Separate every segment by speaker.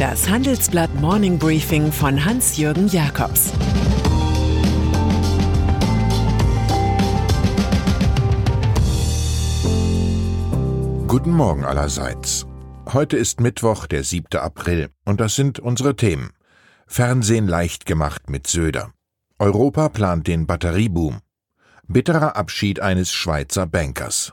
Speaker 1: Das Handelsblatt Morning Briefing von Hans-Jürgen Jakobs
Speaker 2: Guten Morgen allerseits. Heute ist Mittwoch, der 7. April, und das sind unsere Themen. Fernsehen leicht gemacht mit Söder. Europa plant den Batterieboom. Bitterer Abschied eines Schweizer Bankers.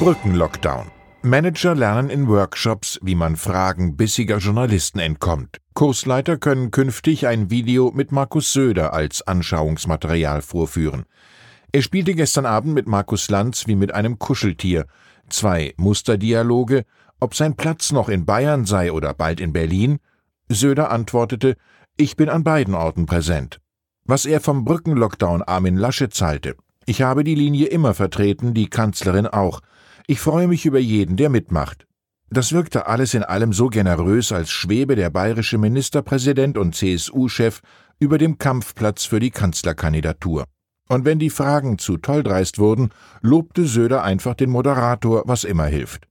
Speaker 2: Brückenlockdown. Manager lernen in Workshops, wie man Fragen bissiger Journalisten entkommt. Kursleiter können künftig ein Video mit Markus Söder als Anschauungsmaterial vorführen. Er spielte gestern Abend mit Markus Lanz wie mit einem Kuscheltier. Zwei Musterdialoge, ob sein Platz noch in Bayern sei oder bald in Berlin. Söder antwortete, ich bin an beiden Orten präsent. Was er vom Brückenlockdown Armin Laschet zahlte. Ich habe die Linie immer vertreten, die Kanzlerin auch. Ich freue mich über jeden, der mitmacht. Das wirkte alles in allem so generös, als schwebe der bayerische Ministerpräsident und CSU-Chef über dem Kampfplatz für die Kanzlerkandidatur. Und wenn die Fragen zu tolldreist wurden, lobte Söder einfach den Moderator, was immer hilft.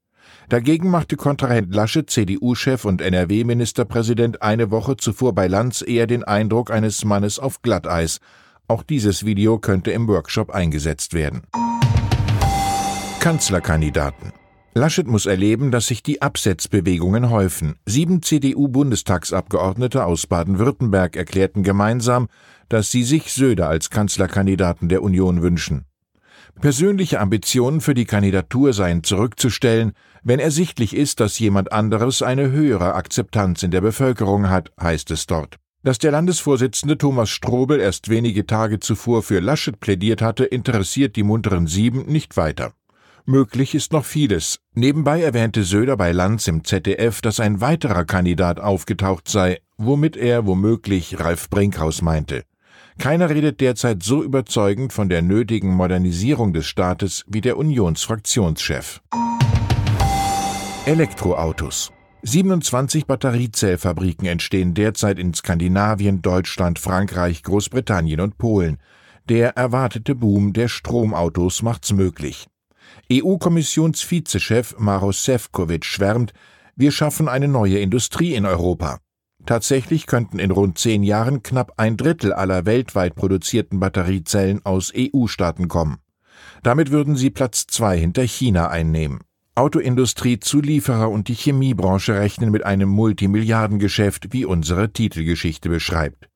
Speaker 2: Dagegen machte Kontrahent Laschet, CDU-Chef und NRW-Ministerpräsident eine Woche zuvor bei Lanz eher den Eindruck eines Mannes auf Glatteis. Auch dieses Video könnte im Workshop eingesetzt werden. Kanzlerkandidaten. Laschet muss erleben, dass sich die Absetzbewegungen häufen. Sieben CDU-Bundestagsabgeordnete aus Baden-Württemberg erklärten gemeinsam, dass sie sich Söder als Kanzlerkandidaten der Union wünschen. Persönliche Ambitionen für die Kandidatur seien zurückzustellen, wenn ersichtlich ist, dass jemand anderes eine höhere Akzeptanz in der Bevölkerung hat, heißt es dort. Dass der Landesvorsitzende Thomas Strobel erst wenige Tage zuvor für Laschet plädiert hatte, interessiert die munteren Sieben nicht weiter. Möglich ist noch vieles. Nebenbei erwähnte Söder bei Lanz im ZDF, dass ein weiterer Kandidat aufgetaucht sei, womit er womöglich Ralf Brinkhaus meinte. Keiner redet derzeit so überzeugend von der nötigen Modernisierung des Staates wie der Unionsfraktionschef. Elektroautos. 27 Batteriezellfabriken entstehen derzeit in Skandinavien, Deutschland, Frankreich, Großbritannien und Polen. Der erwartete Boom der Stromautos macht's möglich. EU-Kommissionsvizechef Maros Sefcovic schwärmt, wir schaffen eine neue Industrie in Europa. Tatsächlich könnten in rund zehn Jahren knapp ein Drittel aller weltweit produzierten Batteriezellen aus EU-Staaten kommen. Damit würden sie Platz zwei hinter China einnehmen. Autoindustrie, Zulieferer und die Chemiebranche rechnen mit einem Multimilliardengeschäft, wie unsere Titelgeschichte beschreibt.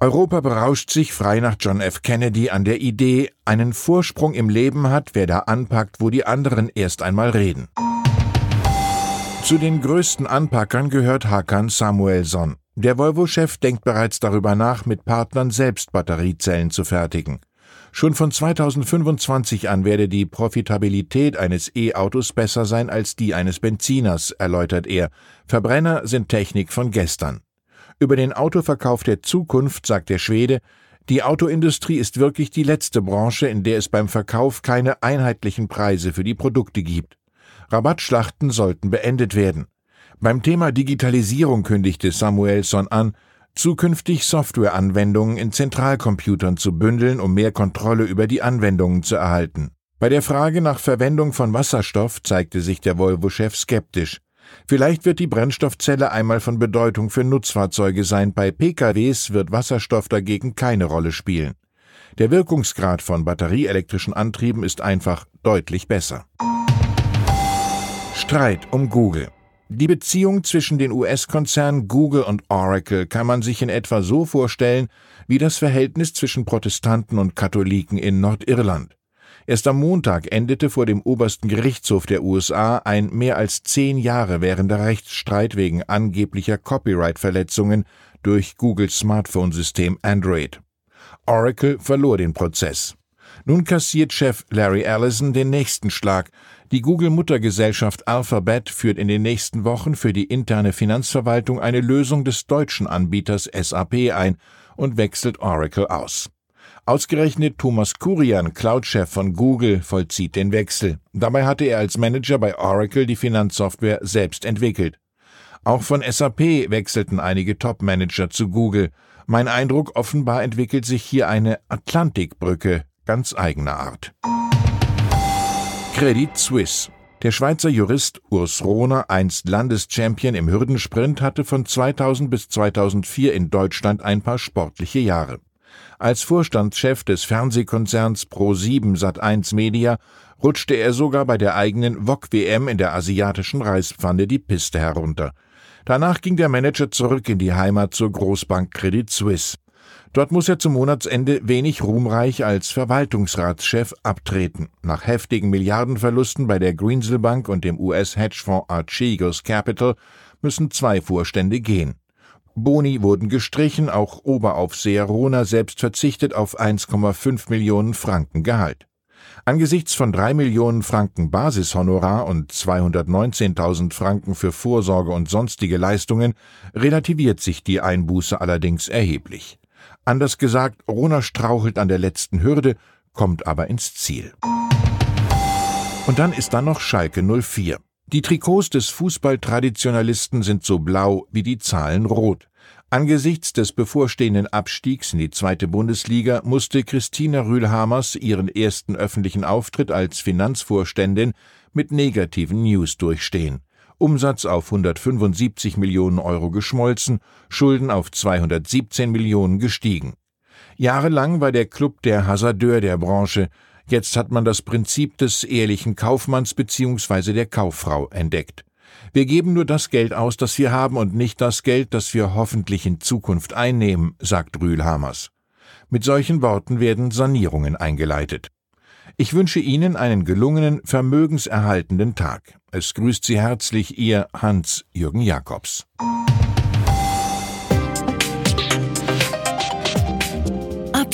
Speaker 2: Europa berauscht sich frei nach John F. Kennedy an der Idee, einen Vorsprung im Leben hat, wer da anpackt, wo die anderen erst einmal reden. Zu den größten Anpackern gehört Hakan Samuelson. Der Volvo-Chef denkt bereits darüber nach, mit Partnern selbst Batteriezellen zu fertigen. Schon von 2025 an werde die Profitabilität eines E-Autos besser sein als die eines Benziners, erläutert er. Verbrenner sind Technik von gestern. Über den Autoverkauf der Zukunft sagt der Schwede, die Autoindustrie ist wirklich die letzte Branche, in der es beim Verkauf keine einheitlichen Preise für die Produkte gibt. Rabattschlachten sollten beendet werden. Beim Thema Digitalisierung kündigte Samuelson an, zukünftig Softwareanwendungen in Zentralcomputern zu bündeln, um mehr Kontrolle über die Anwendungen zu erhalten. Bei der Frage nach Verwendung von Wasserstoff zeigte sich der Volvo-Chef skeptisch. Vielleicht wird die Brennstoffzelle einmal von Bedeutung für Nutzfahrzeuge sein, bei PKWs wird Wasserstoff dagegen keine Rolle spielen. Der Wirkungsgrad von batterieelektrischen Antrieben ist einfach deutlich besser. Streit um Google. Die Beziehung zwischen den US-Konzernen Google und Oracle kann man sich in etwa so vorstellen wie das Verhältnis zwischen Protestanten und Katholiken in Nordirland. Erst am Montag endete vor dem obersten Gerichtshof der USA ein mehr als zehn Jahre währender Rechtsstreit wegen angeblicher Copyright-Verletzungen durch Googles Smartphone-System Android. Oracle verlor den Prozess. Nun kassiert Chef Larry Ellison den nächsten Schlag. Die Google-Muttergesellschaft Alphabet führt in den nächsten Wochen für die interne Finanzverwaltung eine Lösung des deutschen Anbieters SAP ein und wechselt Oracle aus. Ausgerechnet Thomas Kurian, Cloud-Chef von Google, vollzieht den Wechsel. Dabei hatte er als Manager bei Oracle die Finanzsoftware selbst entwickelt. Auch von SAP wechselten einige Top-Manager zu Google. Mein Eindruck, offenbar entwickelt sich hier eine Atlantikbrücke ganz eigener Art. Credit Suisse. Der Schweizer Jurist Urs Rohner, einst Landeschampion im Hürdensprint, hatte von 2000 bis 2004 in Deutschland ein paar sportliche Jahre. Als Vorstandschef des Fernsehkonzerns Pro7 Sat1 Media rutschte er sogar bei der eigenen VOG WM in der asiatischen Reispfanne die Piste herunter. Danach ging der Manager zurück in die Heimat zur Großbank Credit Suisse. Dort muss er zum Monatsende wenig ruhmreich als Verwaltungsratschef abtreten. Nach heftigen Milliardenverlusten bei der Greensill Bank und dem US-Hedgefonds Archegos Capital müssen zwei Vorstände gehen. Boni wurden gestrichen, auch Oberaufseher Rona selbst verzichtet auf 1,5 Millionen Franken Gehalt. Angesichts von drei Millionen Franken Basishonorar und 219.000 Franken für Vorsorge und sonstige Leistungen relativiert sich die Einbuße allerdings erheblich. Anders gesagt, Rona strauchelt an der letzten Hürde, kommt aber ins Ziel. Und dann ist da noch Schalke 04. Die Trikots des Fußballtraditionalisten sind so blau wie die Zahlen rot. Angesichts des bevorstehenden Abstiegs in die zweite Bundesliga musste Christina Rühlhamers ihren ersten öffentlichen Auftritt als Finanzvorständin mit negativen News durchstehen. Umsatz auf 175 Millionen Euro geschmolzen, Schulden auf 217 Millionen gestiegen. Jahrelang war der Club der Hasardeur der Branche, jetzt hat man das Prinzip des ehrlichen Kaufmanns bzw. der Kauffrau entdeckt. Wir geben nur das Geld aus, das wir haben und nicht das Geld, das wir hoffentlich in Zukunft einnehmen, sagt Rühlhamers. Mit solchen Worten werden Sanierungen eingeleitet. Ich wünsche Ihnen einen gelungenen, vermögenserhaltenden Tag. Es grüßt Sie herzlich Ihr Hans-Jürgen Jakobs.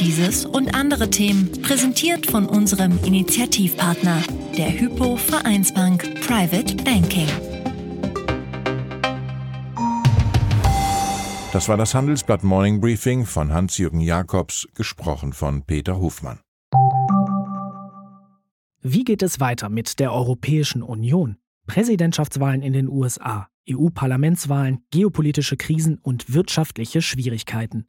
Speaker 3: Dieses und andere Themen präsentiert von unserem Initiativpartner, der Hypo Vereinsbank Private Banking.
Speaker 2: Das war das Handelsblatt Morning Briefing von Hans-Jürgen Jakobs, gesprochen von Peter Hofmann.
Speaker 4: Wie geht es weiter mit der Europäischen Union? Präsidentschaftswahlen in den USA, EU-Parlamentswahlen, geopolitische Krisen und wirtschaftliche Schwierigkeiten.